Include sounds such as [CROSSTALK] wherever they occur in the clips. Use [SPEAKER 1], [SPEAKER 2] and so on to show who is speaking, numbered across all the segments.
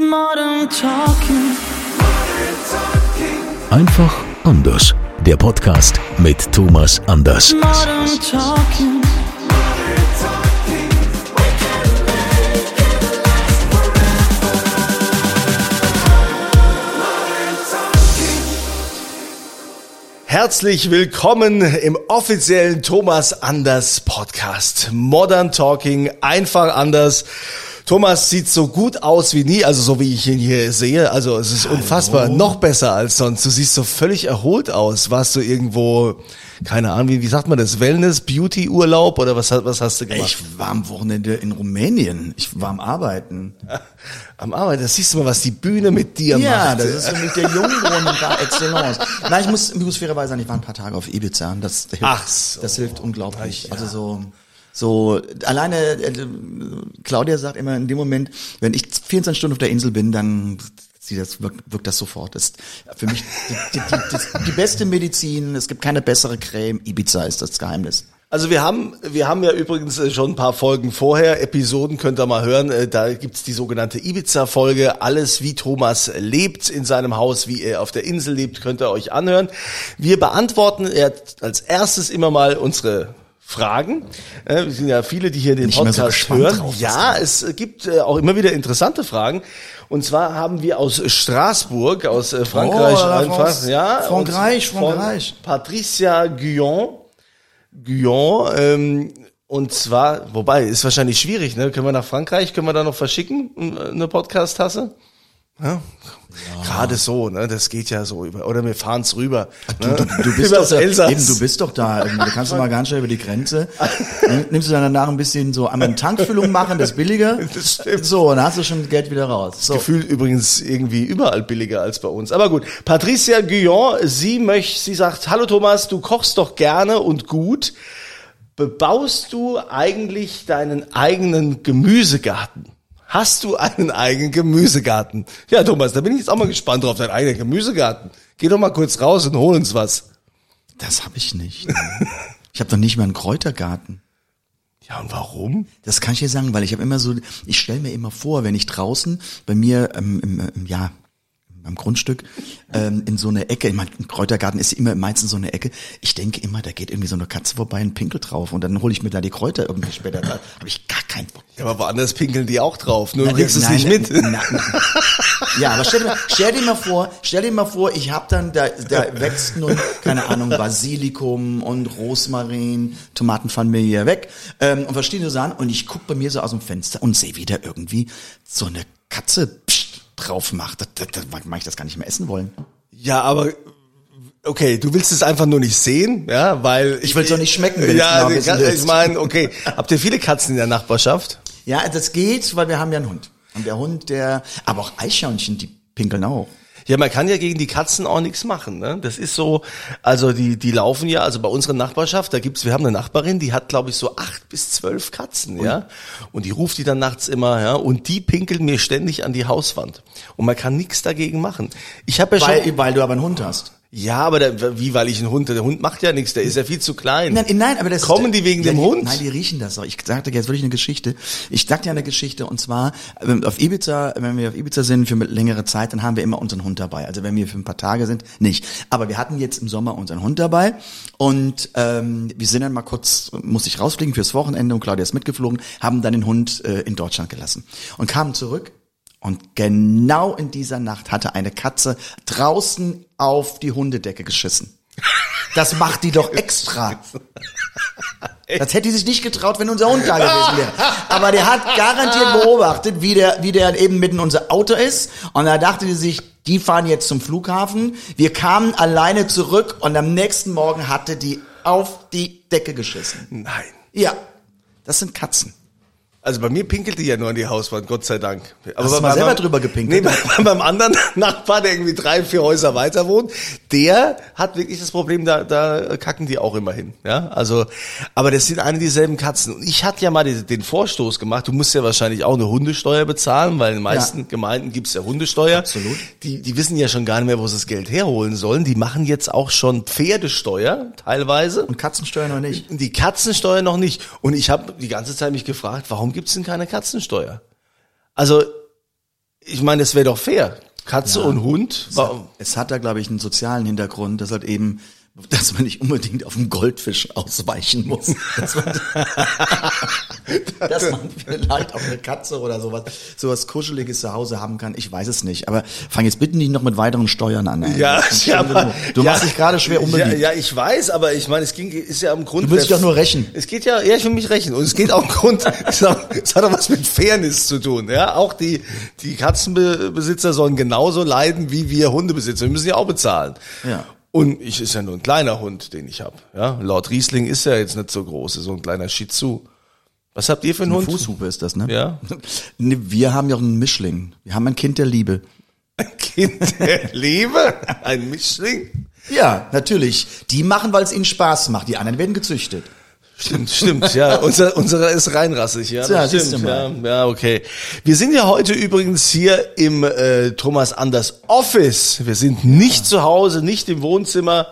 [SPEAKER 1] Modern Talking.
[SPEAKER 2] Einfach anders. Der Podcast mit Thomas Anders.
[SPEAKER 1] Modern Talking.
[SPEAKER 3] Herzlich willkommen im offiziellen Thomas Anders Podcast. Modern Talking, einfach anders. Thomas sieht so gut aus wie nie, also so wie ich ihn hier sehe. Also es ist unfassbar, noch besser als sonst. Du siehst so völlig erholt aus. Warst du irgendwo, keine Ahnung, wie, wie sagt man das, Wellness, Beauty Urlaub oder was, was hast du gemacht?
[SPEAKER 4] Ich war am Wochenende in Rumänien. Ich war am Arbeiten. [LAUGHS]
[SPEAKER 3] Am Arbeiten, da siehst du mal, was die Bühne mit dir
[SPEAKER 4] Ja,
[SPEAKER 3] macht.
[SPEAKER 4] das ist für mich der Jungbrunnen par excellence. Nein, ich muss, ich muss fairerweise sagen, ich war ein paar Tage auf Ibiza das hilft,
[SPEAKER 3] Ach so.
[SPEAKER 4] das hilft unglaublich. Also so, so, alleine, äh, Claudia sagt immer in dem Moment, wenn ich 24 Stunden auf der Insel bin, dann sie das wirkt, wirkt das sofort. Das ist für mich die, die, die, die beste Medizin. Es gibt keine bessere Creme. Ibiza ist das Geheimnis.
[SPEAKER 3] Also wir haben, wir haben ja übrigens äh, schon ein paar Folgen vorher, Episoden könnt ihr mal hören, äh, da gibt's die sogenannte Ibiza-Folge, alles wie Thomas lebt in seinem Haus, wie er auf der Insel lebt, könnt ihr euch anhören. Wir beantworten äh, als erstes immer mal unsere Fragen. Äh, Wir sind ja viele, die hier den
[SPEAKER 4] so
[SPEAKER 3] Podcast
[SPEAKER 4] gespannt
[SPEAKER 3] hören. ja, es gibt äh, auch immer wieder interessante Fragen. Und zwar haben wir aus Straßburg, aus äh, Frankreich
[SPEAKER 4] Oh,
[SPEAKER 3] einfach,
[SPEAKER 4] France.
[SPEAKER 3] ja,
[SPEAKER 4] Frankreich, Frankreich.
[SPEAKER 3] Patricia Guyon. Guyon, ähm, und zwar, wobei, ist wahrscheinlich schwierig, ne? Können wir nach Frankreich, können wir da noch verschicken, eine Podcast-Tasse? Ja? Gerade so, ne? Das geht ja so über, oder wir fahren's rüber.
[SPEAKER 4] Du,
[SPEAKER 3] ne?
[SPEAKER 4] du, du bist [LAUGHS]
[SPEAKER 3] Übers
[SPEAKER 4] doch da, eben, du bist doch da. irgendwie. Du kannst du mal ganz schnell über die Grenze. [LAUGHS] Nimm- Nimmst du dann danach ein bisschen so einmal eine Tankfüllung machen, das ist billiger. [LAUGHS]
[SPEAKER 3] Das stimmt.
[SPEAKER 4] So, und dann hast du schon Geld wieder raus. So.
[SPEAKER 3] Gefühlt übrigens irgendwie überall billiger als bei uns. Aber gut, Patricia Guyon, sie möchte, sie sagt, hallo Thomas, du kochst doch gerne und gut. Bebaust du eigentlich deinen eigenen Gemüsegarten? Hast du einen eigenen Gemüsegarten? Ja, Thomas, da bin ich jetzt auch mal gespannt drauf, deinen eigenen Gemüsegarten. Geh doch mal kurz raus und hol uns was.
[SPEAKER 4] Das habe ich nicht. [LAUGHS] Ich habe doch nicht mal einen Kräutergarten.
[SPEAKER 3] Ja, und warum?
[SPEAKER 4] Das kann ich dir sagen, weil ich habe immer so, ich stelle mir immer vor, wenn ich draußen bei mir ähm, im, im, ja, am Grundstück ähm, in so eine Ecke, ich mein, ein Kräutergarten ist immer meistens so eine Ecke, ich denke immer, da geht irgendwie so eine Katze vorbei, ein Pinkel drauf und dann hole ich mir da die Kräuter irgendwie später. Da habe ich gar keinen Bock.
[SPEAKER 3] Ja, aber woanders pinkeln die auch drauf, nur du
[SPEAKER 4] Nein,
[SPEAKER 3] kriegst es nicht mit.
[SPEAKER 4] nein, nein. Ja, aber stell dir, mal, stell dir mal vor, stell dir mal vor, ich hab dann, da, da wächst nun, keine Ahnung, Basilikum und Rosmarin, Tomaten fallen mir hier weg ähm, und verschiedene Sachen und ich guck bei mir so aus dem Fenster und sehe wieder irgendwie so eine Katze pst, drauf macht. Das, das, das mag ich das gar nicht mehr essen wollen.
[SPEAKER 3] Ja, aber okay, du willst es einfach nur nicht sehen, ja, weil
[SPEAKER 4] Ich will's doch nicht schmecken, wenn
[SPEAKER 3] ja,
[SPEAKER 4] es
[SPEAKER 3] ich,
[SPEAKER 4] willst.
[SPEAKER 3] meine, okay, habt ihr viele Katzen in der Nachbarschaft?
[SPEAKER 4] Ja, das geht, weil wir haben ja einen Hund. Und der Hund, der, aber auch Eichhörnchen, die pinkeln auch.
[SPEAKER 3] Ja, man kann ja gegen die Katzen auch nichts machen. Ne? Das ist so, also die die laufen ja, also bei unserer Nachbarschaft, da gibt's, wir haben eine Nachbarin, die hat, glaube ich, so acht bis zwölf Katzen, ja, und die ruft die dann nachts immer, ja, und die pinkeln mir ständig an die Hauswand und man kann nichts dagegen machen. Ich habe ja schon,
[SPEAKER 4] Weil, weil du aber einen Hund hast.
[SPEAKER 3] Ja, aber der, wie, weil ich einen Hund, der Hund macht ja nichts, der ist ja viel zu klein.
[SPEAKER 4] Nein, nein, aber das
[SPEAKER 3] Kommen die wegen
[SPEAKER 4] ja,
[SPEAKER 3] dem Hund?
[SPEAKER 4] Nein, die riechen das auch. Ich sagte jetzt wirklich eine Geschichte. Ich sagte ja eine Geschichte und zwar ähm, auf Ibiza, wenn wir auf Ibiza sind für längere Zeit, dann haben wir immer unseren Hund dabei. Also wenn wir für ein paar Tage sind, nicht. Aber wir hatten jetzt im Sommer unseren Hund dabei und ähm, wir sind dann mal kurz, musste ich rausfliegen fürs Wochenende und Claudia ist mitgeflogen, haben dann den Hund äh, in Deutschland gelassen und kamen zurück und genau in dieser Nacht hatte eine Katze draußen auf die Hundedecke geschissen. Das macht die doch extra. Das hätte die sich nicht getraut, wenn unser Hund da gewesen wäre. Aber der hat garantiert beobachtet, wie der, wie der eben mitten unser Auto ist. Und da dachte die sich, die fahren jetzt zum Flughafen. Wir kamen alleine zurück und am nächsten Morgen hatte die auf die Decke geschissen.
[SPEAKER 3] Nein.
[SPEAKER 4] Ja, das sind Katzen.
[SPEAKER 3] Also bei mir pinkelt die ja nur an die Hauswand, Gott sei Dank. Aber
[SPEAKER 4] Hast du
[SPEAKER 3] bei-
[SPEAKER 4] mal selber
[SPEAKER 3] beim-
[SPEAKER 4] drüber gepinkelt?
[SPEAKER 3] Nee, bei, beim anderen [LAUGHS] Nachbar, der irgendwie drei, vier Häuser weiter wohnt, der hat wirklich das Problem, da, da kacken die auch immer hin. Ja, also, aber das sind eine dieselben Katzen. Und ich hatte ja mal den, den Vorstoß gemacht, du musst ja wahrscheinlich auch eine Hundesteuer bezahlen, weil in den meisten Gemeinden gibt's ja Hundesteuer.
[SPEAKER 4] Absolut.
[SPEAKER 3] Die, die wissen ja schon gar nicht mehr, wo sie das Geld herholen sollen. Die machen jetzt auch schon Pferdesteuer teilweise.
[SPEAKER 4] Und Katzensteuer noch nicht.
[SPEAKER 3] Die Katzensteuer noch nicht. Und ich habe die ganze Zeit mich gefragt, warum gibt's denn keine Katzensteuer? Also, ich meine, es wäre doch fair. Katze und Hund. Warum?
[SPEAKER 4] Es hat da, glaube ich, einen sozialen Hintergrund, dass halt eben, dass man nicht unbedingt auf den Goldfisch ausweichen muss. [LAUGHS] Dass man, dass man vielleicht auch eine Katze oder sowas, sowas Kuscheliges zu Hause haben kann. Ich weiß es nicht. Aber fang jetzt bitte nicht noch mit weiteren Steuern an. Ey.
[SPEAKER 3] Ja, ja, aber,
[SPEAKER 4] du
[SPEAKER 3] ja,
[SPEAKER 4] machst dich gerade schwer
[SPEAKER 3] ja,
[SPEAKER 4] unbedingt.
[SPEAKER 3] ja, ich weiß, aber ich meine, es ging, ist ja am Grund.
[SPEAKER 4] Du willst dich doch nur rächen.
[SPEAKER 3] Es geht ja, ja, ich will mich rächen. Und es geht auch im Grund, [LAUGHS] es hat es hat auch was mit Fairness zu tun. Ja, auch die, die Katzenbesitzer sollen genauso leiden wie wir Hundebesitzer. Wir müssen ja auch bezahlen.
[SPEAKER 4] Ja.
[SPEAKER 3] Und ich ist ja nur ein kleiner Hund, den ich habe. Ja, laut Riesling ist er jetzt nicht so groß, ist so ein kleiner Shih Tzu. Was habt ihr für einen
[SPEAKER 4] Eine
[SPEAKER 3] Hund?
[SPEAKER 4] Fußhupe ist das, ne?
[SPEAKER 3] Ja. [LAUGHS]
[SPEAKER 4] Nee, Wir haben ja auch einen Mischling. Wir haben ein Kind der Liebe.
[SPEAKER 3] Ein Kind der Liebe, ein Mischling.
[SPEAKER 4] Ja, natürlich. Die machen, weil es ihnen Spaß macht. Die anderen werden gezüchtet.
[SPEAKER 3] Stimmt, stimmt, ja. [LAUGHS] Unser, unserer ist reinrassig, ja.
[SPEAKER 4] Siehst
[SPEAKER 3] stimmt, ja, ja, okay. Wir sind ja heute übrigens hier im äh, Thomas Anders Office. Wir sind nicht zu Hause, nicht im Wohnzimmer.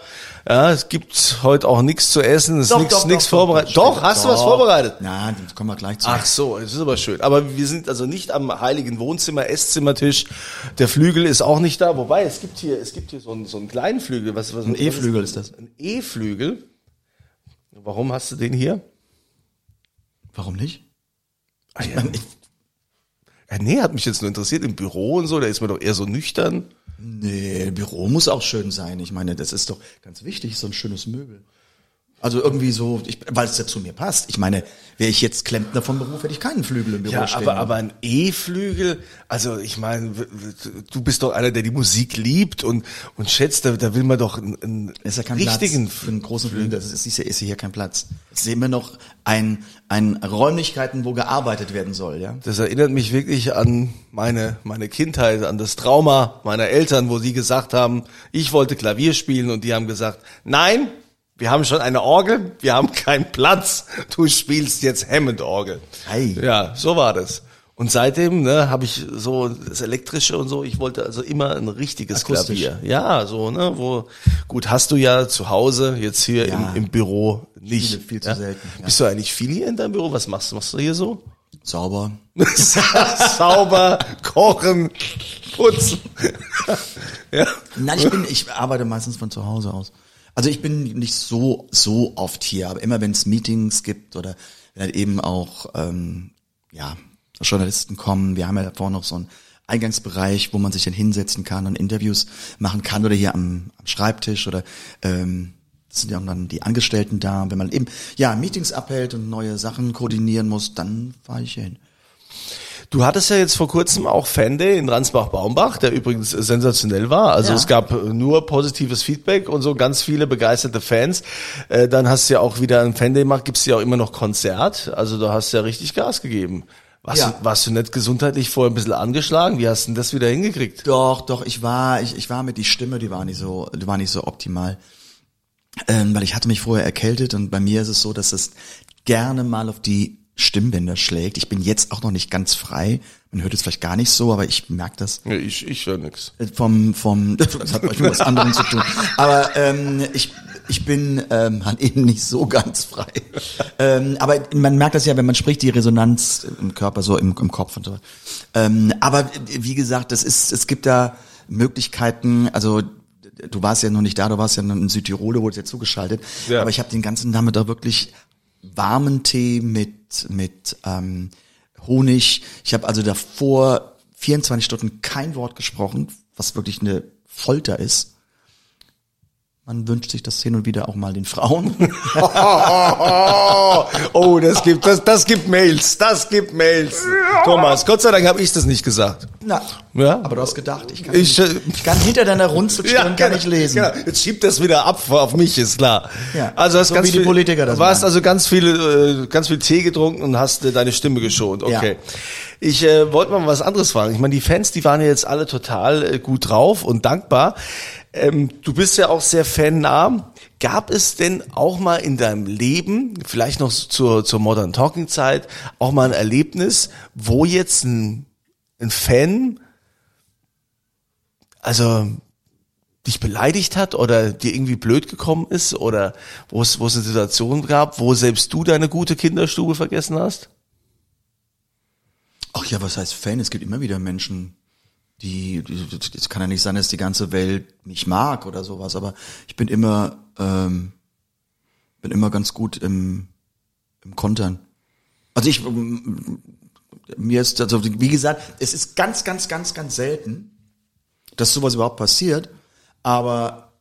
[SPEAKER 3] Ja, es gibt heute auch nichts zu essen, es ist nichts nichts vorbereitet. Doch, hast du was vorbereitet?
[SPEAKER 4] Na, das kommen wir gleich zu.
[SPEAKER 3] Ach so, das ist aber schön. Aber wir sind also nicht am heiligen Wohnzimmer, Esszimmertisch. Der Flügel ist auch nicht da. Wobei, es gibt hier, es gibt hier so einen, so einen kleinen Flügel. Was, was,
[SPEAKER 4] Ein E-Flügel ist das.
[SPEAKER 3] Ein E-Flügel. Warum hast du den hier?
[SPEAKER 4] Warum nicht?
[SPEAKER 3] Ah, ja. ja, nee, hat mich jetzt nur interessiert. Im Büro und so, da ist man doch eher so nüchtern.
[SPEAKER 4] Nee, Büro muss auch schön sein. Ich meine, das ist doch ganz wichtig, so ein schönes Möbel. Also irgendwie so, ich, weil es ja zu mir passt. Ich meine, wäre ich jetzt Klempner vom Beruf, hätte ich keinen Flügel im Büro
[SPEAKER 3] Ja,
[SPEAKER 4] stehen.
[SPEAKER 3] aber, aber ein E-Flügel, also ich meine, du bist doch einer, der die Musik liebt und, und schätzt, da, da will man doch einen, einen
[SPEAKER 4] ist ja kein
[SPEAKER 3] richtigen
[SPEAKER 4] Platz für einen großen Flügel. Das ist, ist, ja, ist hier kein Platz. Jetzt sehen wir noch ein, ein Räumlichkeiten, wo gearbeitet werden soll, ja.
[SPEAKER 3] Das erinnert mich wirklich an meine, meine Kindheit, an das Trauma meiner Eltern, wo sie gesagt haben, ich wollte Klavier spielen und die haben gesagt, nein, wir haben schon eine Orgel, wir haben [LAUGHS] keinen Platz, du spielst jetzt Hammond-Orgel.
[SPEAKER 4] Ei.
[SPEAKER 3] Ja, so war das. Und seitdem ne, habe ich so das Elektrische und so, ich wollte also immer ein richtiges
[SPEAKER 4] Akustisch.
[SPEAKER 3] Klavier. Ja, so, ne, wo, gut, hast du ja zu Hause, jetzt hier
[SPEAKER 4] Ja.
[SPEAKER 3] im, im Büro nicht.
[SPEAKER 4] Viel- viel zu
[SPEAKER 3] ja?
[SPEAKER 4] selten, ja.
[SPEAKER 3] Bist du eigentlich viel hier in deinem Büro? Was machst du? Machst du hier so?
[SPEAKER 4] Sauber. [LAUGHS]
[SPEAKER 3] Sauber, kochen, putzen. [LAUGHS] ja.
[SPEAKER 4] Nein, ich bin, ich arbeite meistens von zu Hause aus. Also ich bin nicht so, so oft hier, aber immer wenn es Meetings gibt oder wenn halt eben auch, ähm, ja, Journalisten kommen, wir haben ja davor noch so einen Eingangsbereich, wo man sich dann hinsetzen kann und Interviews machen kann oder hier am, am Schreibtisch oder, ähm, das sind ja auch dann die Angestellten da. Wenn man eben, ja, Meetings abhält und neue Sachen koordinieren muss, dann fahre ich hier hin.
[SPEAKER 3] Du hattest ja jetzt vor kurzem auch Fan Day in Ransbach-Baumbach, der übrigens sensationell war. Also
[SPEAKER 4] Ja.
[SPEAKER 3] es gab nur positives Feedback und so ganz viele begeisterte Fans. Äh, Dann hast du ja auch wieder ein Fan Day gemacht, gibt's ja auch immer noch Konzert. Also du hast ja richtig Gas gegeben. Warst,
[SPEAKER 4] Ja.
[SPEAKER 3] du, warst du nicht gesundheitlich vorher ein bisschen angeschlagen? Wie hast du denn das wieder hingekriegt?
[SPEAKER 4] Doch, doch, ich war, ich, ich war mit die Stimme, die war nicht so, die war nicht so optimal. Ähm, weil ich hatte mich vorher erkältet und bei mir ist es so, dass es gerne mal auf die Stimmbänder schlägt. Ich bin jetzt auch noch nicht ganz frei. Man hört es vielleicht gar nicht so, aber ich merke das
[SPEAKER 3] Ja, ich ich höre nix.
[SPEAKER 4] äh, vom, vom, [LAUGHS] das hat euch mit was anderem zu tun. Aber ähm, ich, ich bin ähm, [LAUGHS] halt eben nicht so ganz frei. Ähm, aber man merkt das ja, wenn man spricht, die Resonanz im Körper, so im, im Kopf und so. Ähm, aber wie gesagt, das ist, es gibt da Möglichkeiten, also du warst ja noch nicht da, du warst ja noch in Südtirol, wurde ja zugeschaltet.
[SPEAKER 3] Ja.
[SPEAKER 4] Aber ich habe den ganzen Nachmittag da wirklich warmen Tee mit, mit ähm, Honig. Ich habe also davor 24 Stunden kein Wort gesprochen, was wirklich eine Folter ist. Man wünscht sich das hin und wieder auch mal den Frauen. [LAUGHS]
[SPEAKER 3] oh, das gibt, das, das gibt Mails, das gibt Mails. Thomas, Gott sei Dank habe ich das nicht gesagt.
[SPEAKER 4] Na,
[SPEAKER 3] Ja.
[SPEAKER 4] aber du hast gedacht, ich kann,
[SPEAKER 3] Ich, äh,
[SPEAKER 4] ich kann hinter deiner Runzelstirn kann
[SPEAKER 3] genau,
[SPEAKER 4] ich lesen.
[SPEAKER 3] Genau. Jetzt schiebt das wieder ab auf mich, ist klar.
[SPEAKER 4] Ja,
[SPEAKER 3] also hast
[SPEAKER 4] so
[SPEAKER 3] ganz
[SPEAKER 4] wie die
[SPEAKER 3] viel,
[SPEAKER 4] Politiker das
[SPEAKER 3] Du hast
[SPEAKER 4] machen.
[SPEAKER 3] also ganz viele, äh, ganz viel Tee getrunken und hast äh, deine Stimme geschont. Okay.
[SPEAKER 4] Ja.
[SPEAKER 3] Ich äh, wollte mal was anderes fragen. Ich meine, die Fans, die waren ja jetzt alle total äh, gut drauf und dankbar. Ähm, du bist ja auch sehr fannah. Gab es denn auch mal in deinem Leben, vielleicht noch zur, zur Modern Talking Zeit, auch mal ein Erlebnis, wo jetzt ein, ein Fan, also dich beleidigt hat oder dir irgendwie blöd gekommen ist oder wo es, wo es eine Situation gab, wo selbst du deine gute Kinderstube vergessen hast?
[SPEAKER 4] Ach ja, was heißt Fan? Es gibt immer wieder Menschen, die, es kann ja nicht sein, dass die ganze Welt mich mag oder sowas, aber ich bin immer, ähm, bin immer ganz gut im, im Kontern. Also ich, ähm, mir ist, also wie gesagt, es ist ganz, ganz, ganz, ganz selten, dass sowas überhaupt passiert, aber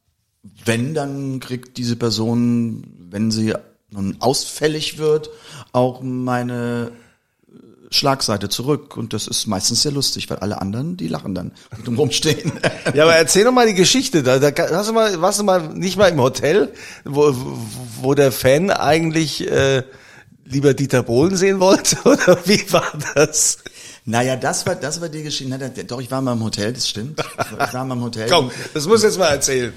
[SPEAKER 4] wenn, dann kriegt diese Person, wenn sie nun ausfällig wird, auch meine Schlagseite zurück und das ist meistens sehr lustig, weil alle anderen, die lachen dann [LAUGHS] und drum rumstehen.
[SPEAKER 3] Ja, aber erzähl doch mal die Geschichte. Da, da hast du mal, warst du mal nicht mal im Hotel, wo, wo der Fan eigentlich äh, lieber Dieter Bohlen sehen wollte? [LAUGHS] Oder wie war das?
[SPEAKER 4] naja, das war, das war die Geschichte. Na, Doch, ich war mal im Hotel, das stimmt. Ich war mal im Hotel.
[SPEAKER 3] Komm, das muss jetzt mal erzählen.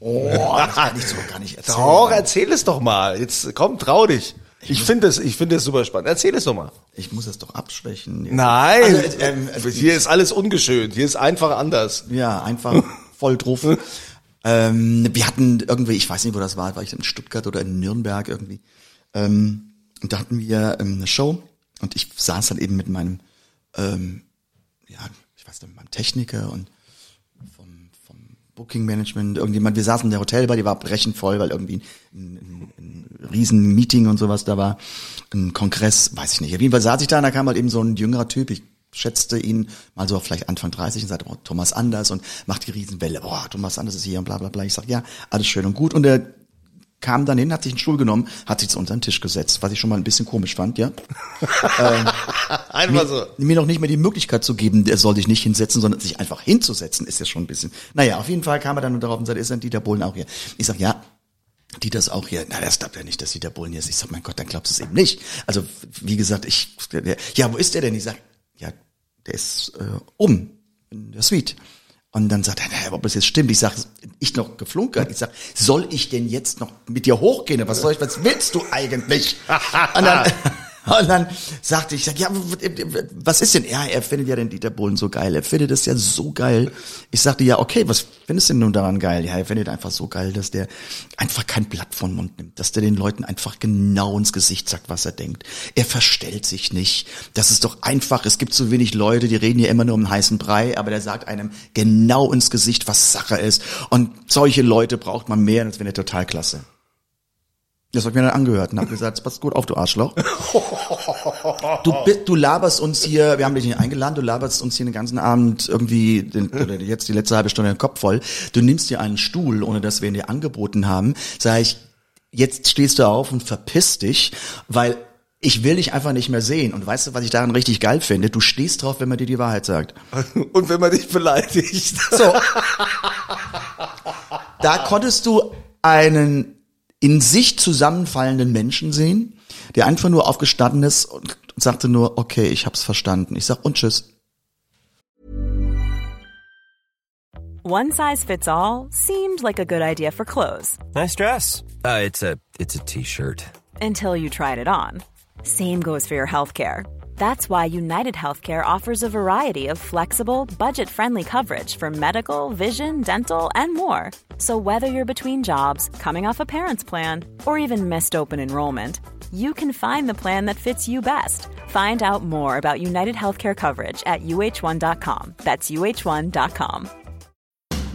[SPEAKER 4] Oh, das kann ich so gar nicht erzählen.
[SPEAKER 3] Doch, erzähl es doch mal. Jetzt komm, trau dich. Ich finde es, ich finde es super spannend. Erzähl es doch mal.
[SPEAKER 4] Ich muss das doch abschwächen.
[SPEAKER 3] Nein,
[SPEAKER 4] Also, ähm, [LAUGHS]
[SPEAKER 3] hier ist alles ungeschönt. Hier ist einfach anders.
[SPEAKER 4] Ja, einfach [LAUGHS] voll drauf. ähm, wir hatten irgendwie, ich weiß nicht, wo das war, war ich in Stuttgart oder in Nürnberg irgendwie. Ähm, und da hatten wir ähm, eine Show und ich saß dann eben mit meinem, ähm, ja, ich weiß nicht, mit meinem Techniker und Booking Management, irgendjemand, wir saßen in der Hotelbar, die war brechend voll, weil irgendwie ein, ein, ein riesen Meeting und sowas da war, ein Kongress, weiß ich nicht. Auf jeden Fall saß ich da und da kam halt eben so ein jüngerer Typ, ich schätzte ihn mal so auf vielleicht Anfang 30 und sagte, oh, Thomas Anders und macht die Riesenwelle, boah, Thomas Anders ist hier und bla bla bla. Ich sag, ja, alles schön und gut. Und er kam dann hin, hat sich einen Stuhl genommen, hat sich zu unserem Tisch gesetzt, was ich schon mal ein bisschen komisch fand, ja. [LAUGHS]
[SPEAKER 3] Einfach so.
[SPEAKER 4] Mir noch nicht mehr die Möglichkeit zu geben, der soll sich nicht hinsetzen, sondern sich einfach hinzusetzen, ist ja schon ein bisschen. Naja, auf jeden Fall kam er dann darauf und sagte, ist denn Dieter Bohlen auch hier? Ich sag, ja, Dieter ist auch hier. Na, das glaubt ja nicht, dass Dieter Bohlen hier ist. Ich sag, mein Gott, dann glaubst du es eben nicht. Also, wie gesagt, ich, der, ja, wo ist der denn? Ich sag, ja, der ist äh, um in der Suite. Und dann sagt er, naja, ob das jetzt stimmt. Ich sag, ich noch geflunkert. Ich sag, soll ich denn jetzt noch mit dir hochgehen? Was soll ich, was willst du eigentlich? [LAUGHS] Und dann, [LAUGHS] und dann sagte ich, ja, was ist denn? Ja, er findet ja den Dieter Bohlen so geil. Er findet es ja so geil. Ich sagte, ja, okay, was findest du denn nun daran geil? Ja, er findet einfach so geil, dass der einfach kein Blatt von Mund nimmt, dass der den Leuten einfach genau ins Gesicht sagt, was er denkt. Er verstellt sich nicht. Das ist doch einfach. Es gibt so wenig Leute, die reden ja immer nur um einen heißen Brei, aber der sagt einem genau ins Gesicht, was Sache ist. Und solche Leute braucht man mehr, das wäre total klasse. Das hab ich mir dann angehört und hab gesagt, pass gut auf, du Arschloch. Du, du laberst uns hier, wir haben dich nicht eingeladen, du laberst uns hier den ganzen Abend irgendwie, den, oder jetzt die letzte halbe Stunde den Kopf voll. Du nimmst dir einen Stuhl, ohne dass wir ihn dir angeboten haben. Sag ich, jetzt stehst du auf und verpiss dich, weil ich will dich einfach nicht mehr sehen. Und weißt du, was ich daran richtig geil finde? Du stehst drauf, wenn man dir die Wahrheit sagt. [LAUGHS]
[SPEAKER 3] Und wenn man dich beleidigt.
[SPEAKER 4] So. Da konntest du einen in sich zusammenfallenden Menschen sehen, der einfach nur aufgestanden ist und sagte nur, okay, ich hab's verstanden. Ich sag und tschüss.
[SPEAKER 5] One size fits all seemed like a good idea for clothes
[SPEAKER 6] Nice dress. Uh, it's a it's a t-shirt.
[SPEAKER 5] until you tried it on. Same goes for your healthcare. That's why United Healthcare offers a variety of flexible, budget friendly coverage for medical, vision, dental, and more. So, whether you're between jobs, coming off a parent's plan, or even missed open enrollment, you can find the plan that fits you best. Find out more about United Healthcare coverage at uh1.com. That's uh1.com.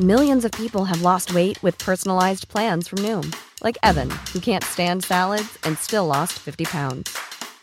[SPEAKER 7] Millions of people have lost weight with personalized plans from Noom, like Evan, who can't stand salads and still lost 50 pounds.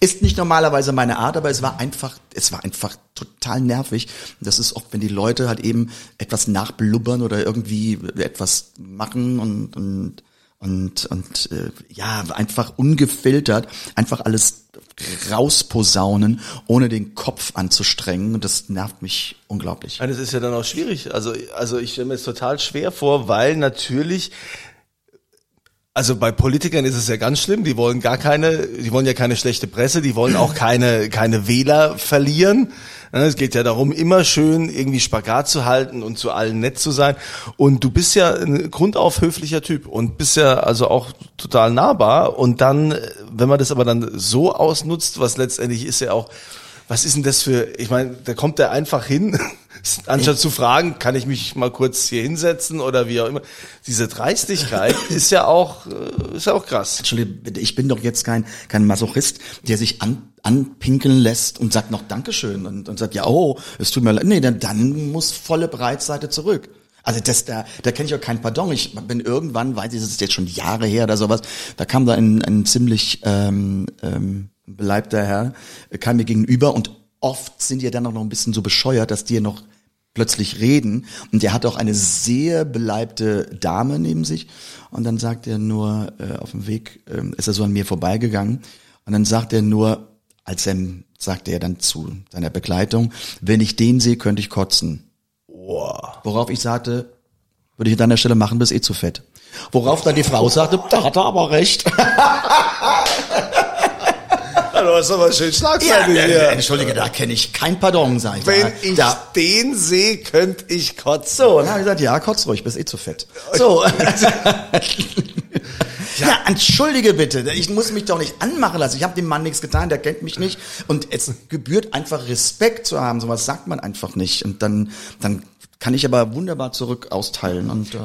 [SPEAKER 4] Ist nicht normalerweise meine Art, aber es war einfach, es war einfach total nervig. Das ist oft, wenn die Leute halt eben etwas nachblubbern oder irgendwie etwas machen und, und und und äh, ja einfach ungefiltert einfach alles rausposaunen ohne den Kopf anzustrengen und das nervt mich unglaublich.
[SPEAKER 3] Das ist ja dann auch schwierig. Also also ich stelle mir es total schwer vor, weil natürlich also bei Politikern ist es ja ganz schlimm, die wollen gar keine, die wollen ja keine schlechte Presse, die wollen auch keine, keine Wähler verlieren. Es geht ja darum, immer schön irgendwie Spagat zu halten und zu allen nett zu sein. Und du bist ja ein grundauf höflicher Typ und bist ja also auch total nahbar. Und dann, wenn man das aber dann so ausnutzt, was letztendlich ist ja auch, was ist denn das für, ich meine, da kommt er einfach hin, anstatt zu fragen, kann ich mich mal kurz hier hinsetzen oder wie auch immer. Diese Dreistigkeit [LAUGHS] ist ja auch, äh, ist ja auch krass.
[SPEAKER 4] Entschuldigung, ich bin doch jetzt kein, kein Masochist, der sich an, anpinkeln lässt und sagt noch Dankeschön und, und sagt, ja, oh, es tut mir leid. Nee, dann, dann muss volle Breitseite zurück. Also das, da, da kenne ich auch kein Pardon. Ich bin irgendwann, weiß ich, das ist jetzt schon Jahre her oder sowas, da kam da ein, ein ziemlich ähm, ähm, beleibter Herr, kam mir gegenüber und oft sind die ja dann auch noch ein bisschen so bescheuert, dass die ja noch plötzlich reden. Und er hat auch eine sehr beleibte Dame neben sich. Und dann sagt er nur, äh, auf dem Weg äh, ist er so an mir vorbeigegangen. Und dann sagt er nur, als er, sagte er dann zu seiner Begleitung, wenn ich den sehe, könnte ich kotzen.
[SPEAKER 3] Wow.
[SPEAKER 4] Worauf ich sagte, würde ich an deiner Stelle machen, bist eh zu fett. Worauf dann die Frau sagte, da hat er aber recht. [LAUGHS]
[SPEAKER 3] Du hast aber schön Schlagzeile
[SPEAKER 4] Ja,
[SPEAKER 3] hier.
[SPEAKER 4] äh, Entschuldige, da kenne ich kein Pardon, ich.
[SPEAKER 3] Wenn
[SPEAKER 4] da,
[SPEAKER 3] ich
[SPEAKER 4] da,
[SPEAKER 3] den sehe, könnte ich kotzen.
[SPEAKER 4] so, dann habe ich gesagt, ja, kotz ruhig, bist eh zu fett. So. [LAUGHS] Ja. entschuldige bitte, ich muss mich doch nicht anmachen lassen. Ich habe dem Mann nichts getan, der kennt mich nicht. Und es gebührt einfach Respekt zu haben. Sowas sagt man einfach nicht. Und dann, dann kann ich aber wunderbar zurück austeilen. Und äh,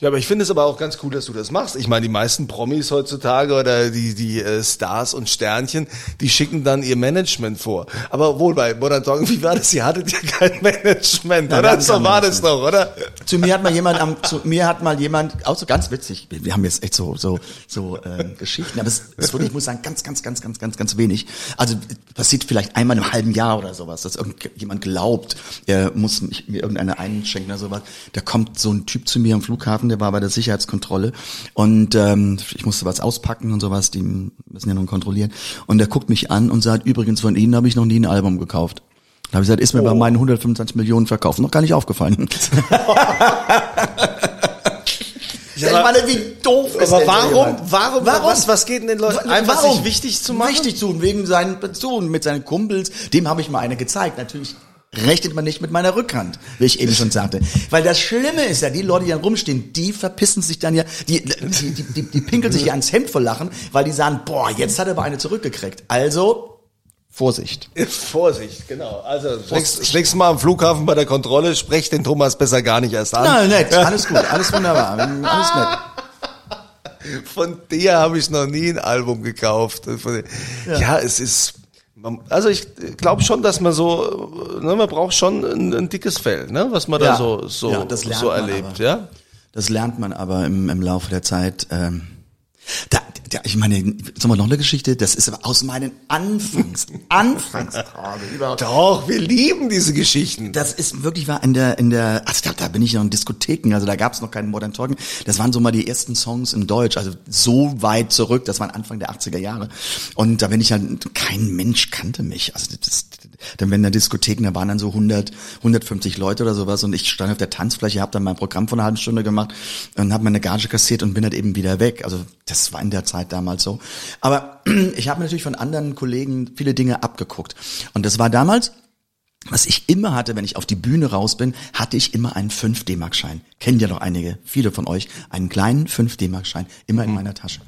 [SPEAKER 3] Ja, aber ich finde es aber auch ganz cool, dass du das machst. Ich meine, die meisten Promis heutzutage oder die, die äh, Stars und Sternchen, die schicken dann ihr Management vor. Aber wohl bei Modern Talking, wie war das? Ihr hattet ja kein [LAUGHS] Management,
[SPEAKER 4] Ja,
[SPEAKER 3] oder? So war das doch, oder?
[SPEAKER 4] zu mir hat mal jemand am, zu mir hat mal jemand, auch so ganz witzig, wir, wir haben jetzt echt so, so, so äh, Geschichten, aber es ist wirklich, ich muss sagen, ganz, ganz, ganz, ganz, ganz, ganz wenig. Also passiert vielleicht einmal im halben Jahr oder sowas, dass irgendjemand glaubt, er muss mich, mir irgendeine einschenken oder sowas. Da kommt so ein Typ zu mir am Flughafen, der war bei der Sicherheitskontrolle und ähm, ich musste was auspacken und sowas, die müssen ja nun kontrollieren. Und der guckt mich an und sagt, übrigens von Ihnen habe ich noch nie ein Album gekauft. Da habe ich gesagt, ist mir bei meinen 125 Millionen Verkaufen noch gar nicht aufgefallen. Ja, [LAUGHS] ich meine, wie doof ist
[SPEAKER 3] Aber warum,
[SPEAKER 4] jemand?
[SPEAKER 3] warum, was, was geht denn den Leuten? Einfach
[SPEAKER 4] warum?
[SPEAKER 3] sich wichtig zu machen?
[SPEAKER 4] Wichtig zu tun, wegen seinen Personen, mit seinen Kumpels. Dem habe ich mal eine gezeigt. Natürlich rechnet man nicht mit meiner Rückhand, wie ich eben schon sagte. Weil das Schlimme ist ja, die Leute, die dann rumstehen, die verpissen sich dann ja, die, die, die, die, die pinkeln sich ja ans Hemd vor Lachen, weil die sagen, boah, jetzt hat er aber eine zurückgekriegt. Also, Vorsicht. [LAUGHS]
[SPEAKER 3] Vorsicht, genau. Also, das nächste Mal am Flughafen bei der Kontrolle, sprecht den Thomas besser gar nicht erst an.
[SPEAKER 4] Nein, nett, alles gut, alles wunderbar, [LAUGHS] alles nett.
[SPEAKER 3] Von der habe ich noch nie ein Album gekauft. Der- Ja, es ist. Also ich glaube schon, dass man so, ne, man braucht schon ein, ein dickes Fell, ne, was man da
[SPEAKER 4] Ja.
[SPEAKER 3] so so
[SPEAKER 4] Ja,
[SPEAKER 3] so erlebt,
[SPEAKER 4] aber.
[SPEAKER 3] ja.
[SPEAKER 4] Das lernt man aber im, im Laufe der Zeit. Ähm, da, da, ich meine, sagen wir noch eine Geschichte, das ist aber aus meinen Anfangs, [LAUGHS] Anfangstagen.
[SPEAKER 3] Doch, wir lieben diese Geschichten.
[SPEAKER 4] Das ist wirklich war in der in der also da, da bin ich noch in Diskotheken, also da gab es noch keinen Modern Talking. Das waren so mal die ersten Songs in Deutsch, also so weit zurück, das waren Anfang der 80er Jahre. Und da bin ich halt kein Mensch kannte mich. Also das, dann wenn in der Diskotheken, da waren dann so 100 150 Leute oder sowas und ich stand auf der Tanzfläche, habe dann mein Programm von einer halben Stunde gemacht und habe meine Gage kassiert und bin halt eben wieder weg. Also das war in der Zeit damals so. Aber [CLEARS THROAT] ich habe mir natürlich von anderen Kollegen viele Dinge abgeguckt. Und das war damals was ich immer hatte, wenn ich auf die Bühne raus bin, hatte ich immer einen 5 D-Mark-Schein. Kennen ja doch einige, viele von euch, einen kleinen 5 D-Mark-Schein, immer in meiner Tasche.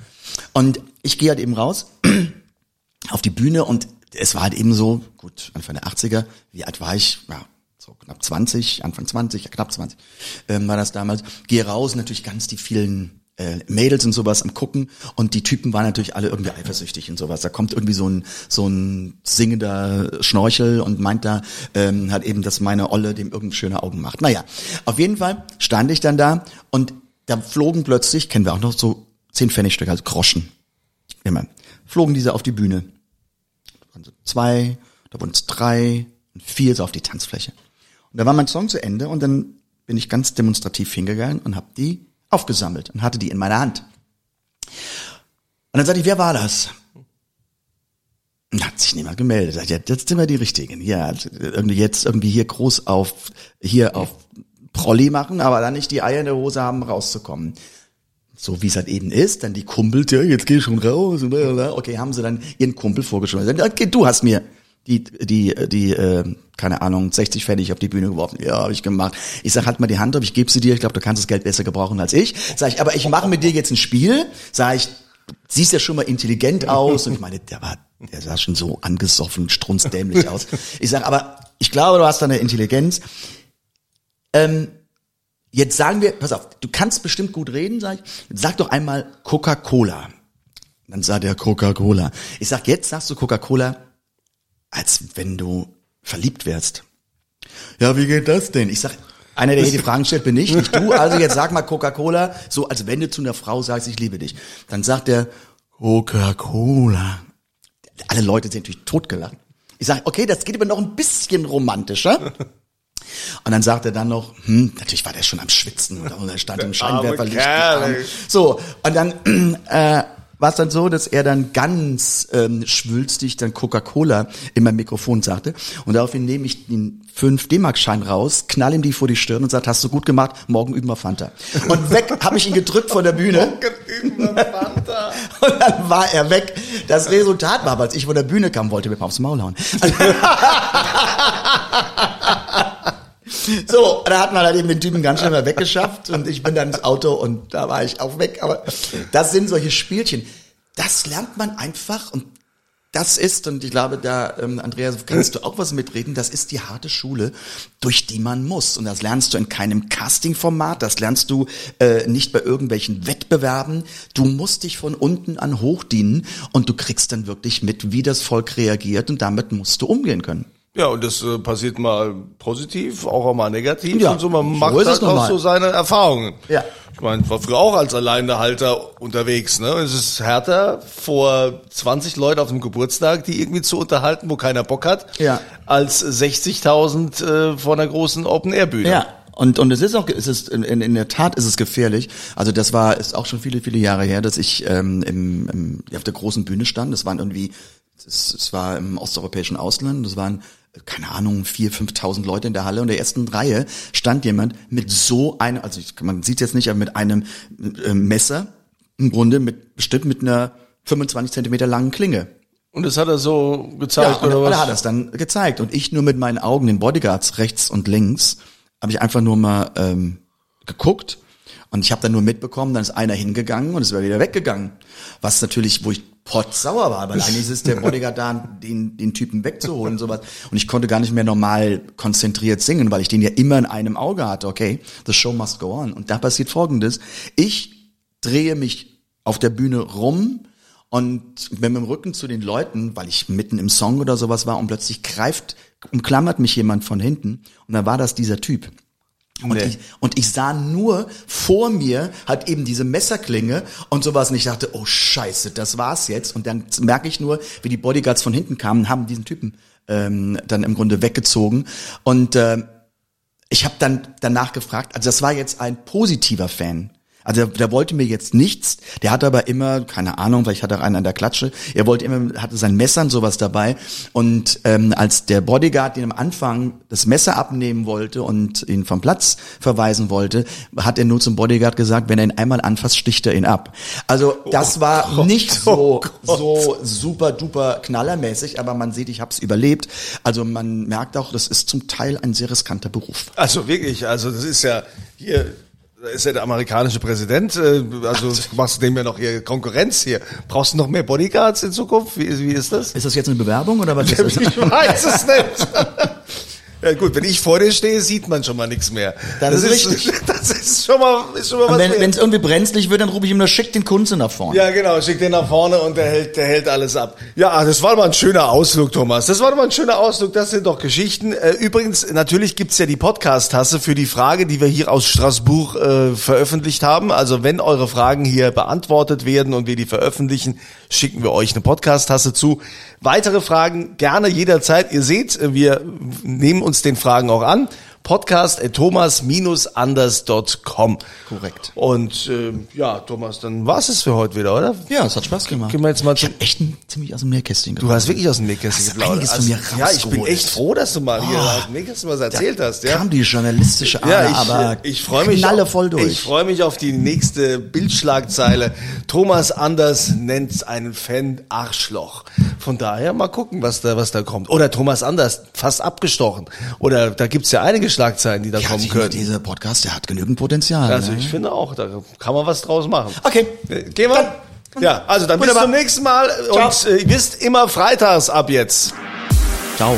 [SPEAKER 4] Und ich gehe halt eben raus [CLEARS THROAT] auf die Bühne und es war halt eben so, gut, Anfang der 80er, wie alt war ich? Ja, so knapp 20, Anfang 20, ja, knapp 20 ähm, war das damals. Gehe raus, natürlich ganz die vielen äh, Mädels und sowas am gucken und die Typen waren natürlich alle irgendwie eifersüchtig und sowas. Da kommt irgendwie so ein so ein singender Schnorchel und meint da ähm, hat eben, dass meine Olle dem irgendeine schöne Augen macht. Naja, auf jeden Fall stand ich dann da und da flogen plötzlich, kennen wir auch noch so zehn Pfennigstücke, also Groschen. Immer. Flogen diese auf die Bühne. Waren so zwei, da wurden es drei, und vier so auf die Tanzfläche. Und da war mein Song zu Ende und dann bin ich ganz demonstrativ hingegangen und habe die aufgesammelt und hatte die in meiner Hand. Und dann sagte ich, wer war das? Und hat sich niemand gemeldet. Sagt, ja, das sind wir die Richtigen. Ja, also irgendwie jetzt irgendwie hier groß auf, hier auf Prolli machen, aber dann nicht die Eier in der Hose haben, rauszukommen. So wie es halt eben ist, dann die Kumpels, ja, jetzt geh schon raus. Okay, haben sie dann ihren Kumpel vorgeschoben. Okay, du hast mir die, die, die, äh, keine Ahnung, 60 Pfennig auf die Bühne geworfen. Ja, habe ich gemacht. Ich sag, halt mal die Hand auf, ich gebe sie dir. Ich glaube, du kannst das Geld besser gebrauchen als ich. Sag ich, aber ich mache mit dir jetzt ein Spiel. Sag ich, siehst ja schon mal intelligent aus. Und ich meine, der war, der sah schon so angesoffen, strunzdämlich aus. Ich sag, aber ich glaube, du hast da eine Intelligenz. Ähm, jetzt sagen wir, pass auf, du kannst bestimmt gut reden, sag ich. Sag doch einmal Coca-Cola. Dann sagt er Coca-Cola. Ich sag, jetzt sagst du Coca-Cola, als wenn du verliebt wärst. Ja, wie geht das denn? Ich sag, einer, der hier die [LAUGHS] Fragen stellt, bin ich, nicht du. Also jetzt sag mal Coca-Cola, so als wenn du zu einer Frau sagst, ich liebe dich. Dann sagt er Coca-Cola. Alle Leute sind natürlich totgelacht. Ich sage, okay, das geht aber noch ein bisschen romantischer. [LAUGHS] Und dann sagt er dann noch, hm, natürlich war der schon am Schwitzen oder, oder stand im Scheinwerferlicht. So, und dann äh, war es dann so, dass er dann ganz ähm, schwülstig dann Coca-Cola in mein Mikrofon sagte. Und daraufhin nehme ich den 5 D-Mark-Schein raus, knall ihm die vor die Stirn und sagt, hast du gut gemacht, morgen üben wir Fanta. Und weg habe ich ihn gedrückt von der Bühne. Morgen üben wir Fanta. [LAUGHS] und dann war er weg. Das Resultat war, als ich von der Bühne kam, wollte mir aufs Maul hauen. [LAUGHS] [LAUGHS] So, da hat man halt eben den Typen ganz schnell mal weggeschafft und ich bin dann ins Auto und da war ich auch weg. Aber das sind solche Spielchen. Das lernt man einfach und das ist, und ich glaube, da, ähm, Andreas, kannst du auch was mitreden, das ist die harte Schule, durch die man muss. Und das lernst du in keinem Casting-Format, das lernst du äh, nicht bei irgendwelchen Wettbewerben. Du musst dich von unten an hoch dienen und du kriegst dann wirklich mit, wie das Volk reagiert und damit musst du umgehen können.
[SPEAKER 3] Ja, und das äh, passiert mal positiv, auch mal negativ
[SPEAKER 4] Ja,
[SPEAKER 3] und so. Man
[SPEAKER 4] so
[SPEAKER 3] macht halt auch
[SPEAKER 4] mal.
[SPEAKER 3] so seine Erfahrungen.
[SPEAKER 4] Ja.
[SPEAKER 3] Ich meine, ich war früher auch als Alleinhalter unterwegs. Ne? Es ist härter, vor 20 Leuten auf dem Geburtstag, die irgendwie zu unterhalten, wo keiner Bock hat,
[SPEAKER 4] Ja.
[SPEAKER 3] als 60.000 äh, vor einer großen Open-Air-Bühne.
[SPEAKER 4] Ja. Und, und es ist auch, es ist, in, in in der Tat ist es gefährlich. Also das war, ist auch schon viele, viele Jahre her, dass ich ähm, im, im, auf der großen Bühne stand. Das waren irgendwie, es war im osteuropäischen Ausland, das waren, keine Ahnung, vier, fünftausend Leute in der Halle und in der ersten Reihe stand jemand mit so einem, also man sieht jetzt nicht, aber mit einem äh, Messer, im Grunde mit, bestimmt mit einer 25 Zentimeter langen Klinge.
[SPEAKER 3] Und das hat er so gezeigt,
[SPEAKER 4] Ja, und
[SPEAKER 3] oder
[SPEAKER 4] er
[SPEAKER 3] was?
[SPEAKER 4] hat das dann gezeigt. Und ich nur mit meinen Augen, den Bodyguards rechts und links, habe ich einfach nur mal ähm, geguckt. Und ich habe dann nur mitbekommen, dann ist einer hingegangen und ist wieder weggegangen. Was natürlich, wo ich potsauer war, weil eigentlich ist es der Bodyguard da, den, den Typen wegzuholen und sowas. Und ich konnte gar nicht mehr normal konzentriert singen, weil ich den ja immer in einem Auge hatte. Okay, the show must go on. Und da passiert Folgendes. Ich drehe mich auf der Bühne rum und bin mit dem Rücken zu den Leuten, weil ich mitten im Song oder sowas war und plötzlich greift, umklammert mich jemand von hinten und dann war das dieser Typ. Und,
[SPEAKER 3] Nee.
[SPEAKER 4] ich, und ich sah nur vor mir halt eben diese Messerklinge und sowas und ich dachte, oh scheiße, das war's jetzt. Und dann merke ich nur, wie die Bodyguards von hinten kamen, haben diesen Typen ähm, dann im Grunde weggezogen. Und ähm, ich habe dann danach gefragt, also das war jetzt ein positiver Fan. Also der, der wollte mir jetzt nichts, der hatte aber immer, keine Ahnung, vielleicht hat er einen an der Klatsche, er wollte immer, hatte sein Messer und sowas dabei und ähm, als der Bodyguard den am Anfang das Messer abnehmen wollte und ihn vom Platz verweisen wollte, hat er nur zum Bodyguard gesagt, wenn er ihn einmal anfasst, sticht er ihn ab. Also das war nicht so, so super duper knallermäßig, aber man sieht, ich habe es überlebt. Also man merkt auch, das ist zum Teil ein sehr riskanter Beruf.
[SPEAKER 3] Also wirklich, also das ist ja hier, ist ja der amerikanische Präsident, äh, also du machst dem ja noch hier Konkurrenz hier. Brauchst du noch mehr Bodyguards in Zukunft? Wie, wie ist das?
[SPEAKER 4] Ist das jetzt eine Bewerbung oder was [LAUGHS] ist das?
[SPEAKER 3] Ich weiß es nicht. [LAUGHS] Ja gut, wenn ich vor dir stehe, sieht man schon mal nichts mehr.
[SPEAKER 4] Das ist richtig.
[SPEAKER 3] Das [LAUGHS] Das ist schon mal, ist schon mal was
[SPEAKER 4] Und wenn
[SPEAKER 3] wert.
[SPEAKER 4] wenn es irgendwie brenzlig wird, dann rufe ich ihm nur, schick den Kunze nach vorne.
[SPEAKER 3] Ja, genau, schick den nach vorne und der hält, der hält alles ab. Ja, das war mal ein schöner Ausflug, Thomas. Das war mal ein schöner Ausflug, das sind doch Geschichten. Äh, Übrigens, natürlich gibt's ja die Podcast-Tasse für die Frage, die wir hier aus Straßburg äh, veröffentlicht haben. Also wenn eure Fragen hier beantwortet werden und wir die veröffentlichen, schicken wir euch eine Podcast-Tasse zu. Weitere Fragen gerne jederzeit. Ihr seht, äh, wir nehmen uns den Fragen auch an. Podcast thomas-anders.com.
[SPEAKER 4] Korrekt.
[SPEAKER 3] Und äh, ja, Thomas, dann war's es für heute wieder, oder?
[SPEAKER 4] Ja, es hat Spaß gemacht.
[SPEAKER 3] Gehen wir jetzt mal
[SPEAKER 4] ich habe echt ein, ziemlich aus dem Nähkästchen
[SPEAKER 3] Du hast wirklich aus dem Nähkästchen
[SPEAKER 4] Hast
[SPEAKER 3] geplaudert.
[SPEAKER 4] mir
[SPEAKER 3] ja, ich bin echt froh, dass du mal hier aus dem Nähkästchen was erzählt hast. Ja,
[SPEAKER 4] kam die journalistische Ader,
[SPEAKER 3] ja ich,
[SPEAKER 4] aber
[SPEAKER 3] ich freue mich. auf-
[SPEAKER 4] voll durch.
[SPEAKER 3] Ich freue mich auf die nächste Bildschlagzeile. Thomas Anders nennt einen Fan Arschloch. Von daher mal gucken, was da, was da kommt. Oder Thomas Anders fast abgestochen. Oder da gibt's ja einige Schlagzeilen, die da
[SPEAKER 4] ja,
[SPEAKER 3] kommen
[SPEAKER 4] dieser-
[SPEAKER 3] können.
[SPEAKER 4] Dieser Podcast, der hat genügend Potenzial.
[SPEAKER 3] Also
[SPEAKER 4] ne?
[SPEAKER 3] ich finde auch, da kann man was draus machen.
[SPEAKER 4] Okay.
[SPEAKER 3] Gehen wir? Ja, also dann bis
[SPEAKER 4] Wunderbar.
[SPEAKER 3] zum nächsten Mal.
[SPEAKER 4] Ciao.
[SPEAKER 3] Und äh, ihr wisst, immer freitags ab jetzt.
[SPEAKER 4] Ciao.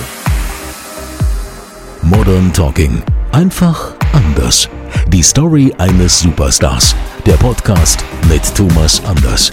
[SPEAKER 2] Modern Talking. Einfach anders. Die Story eines Superstars. Der Podcast mit Thomas Anders.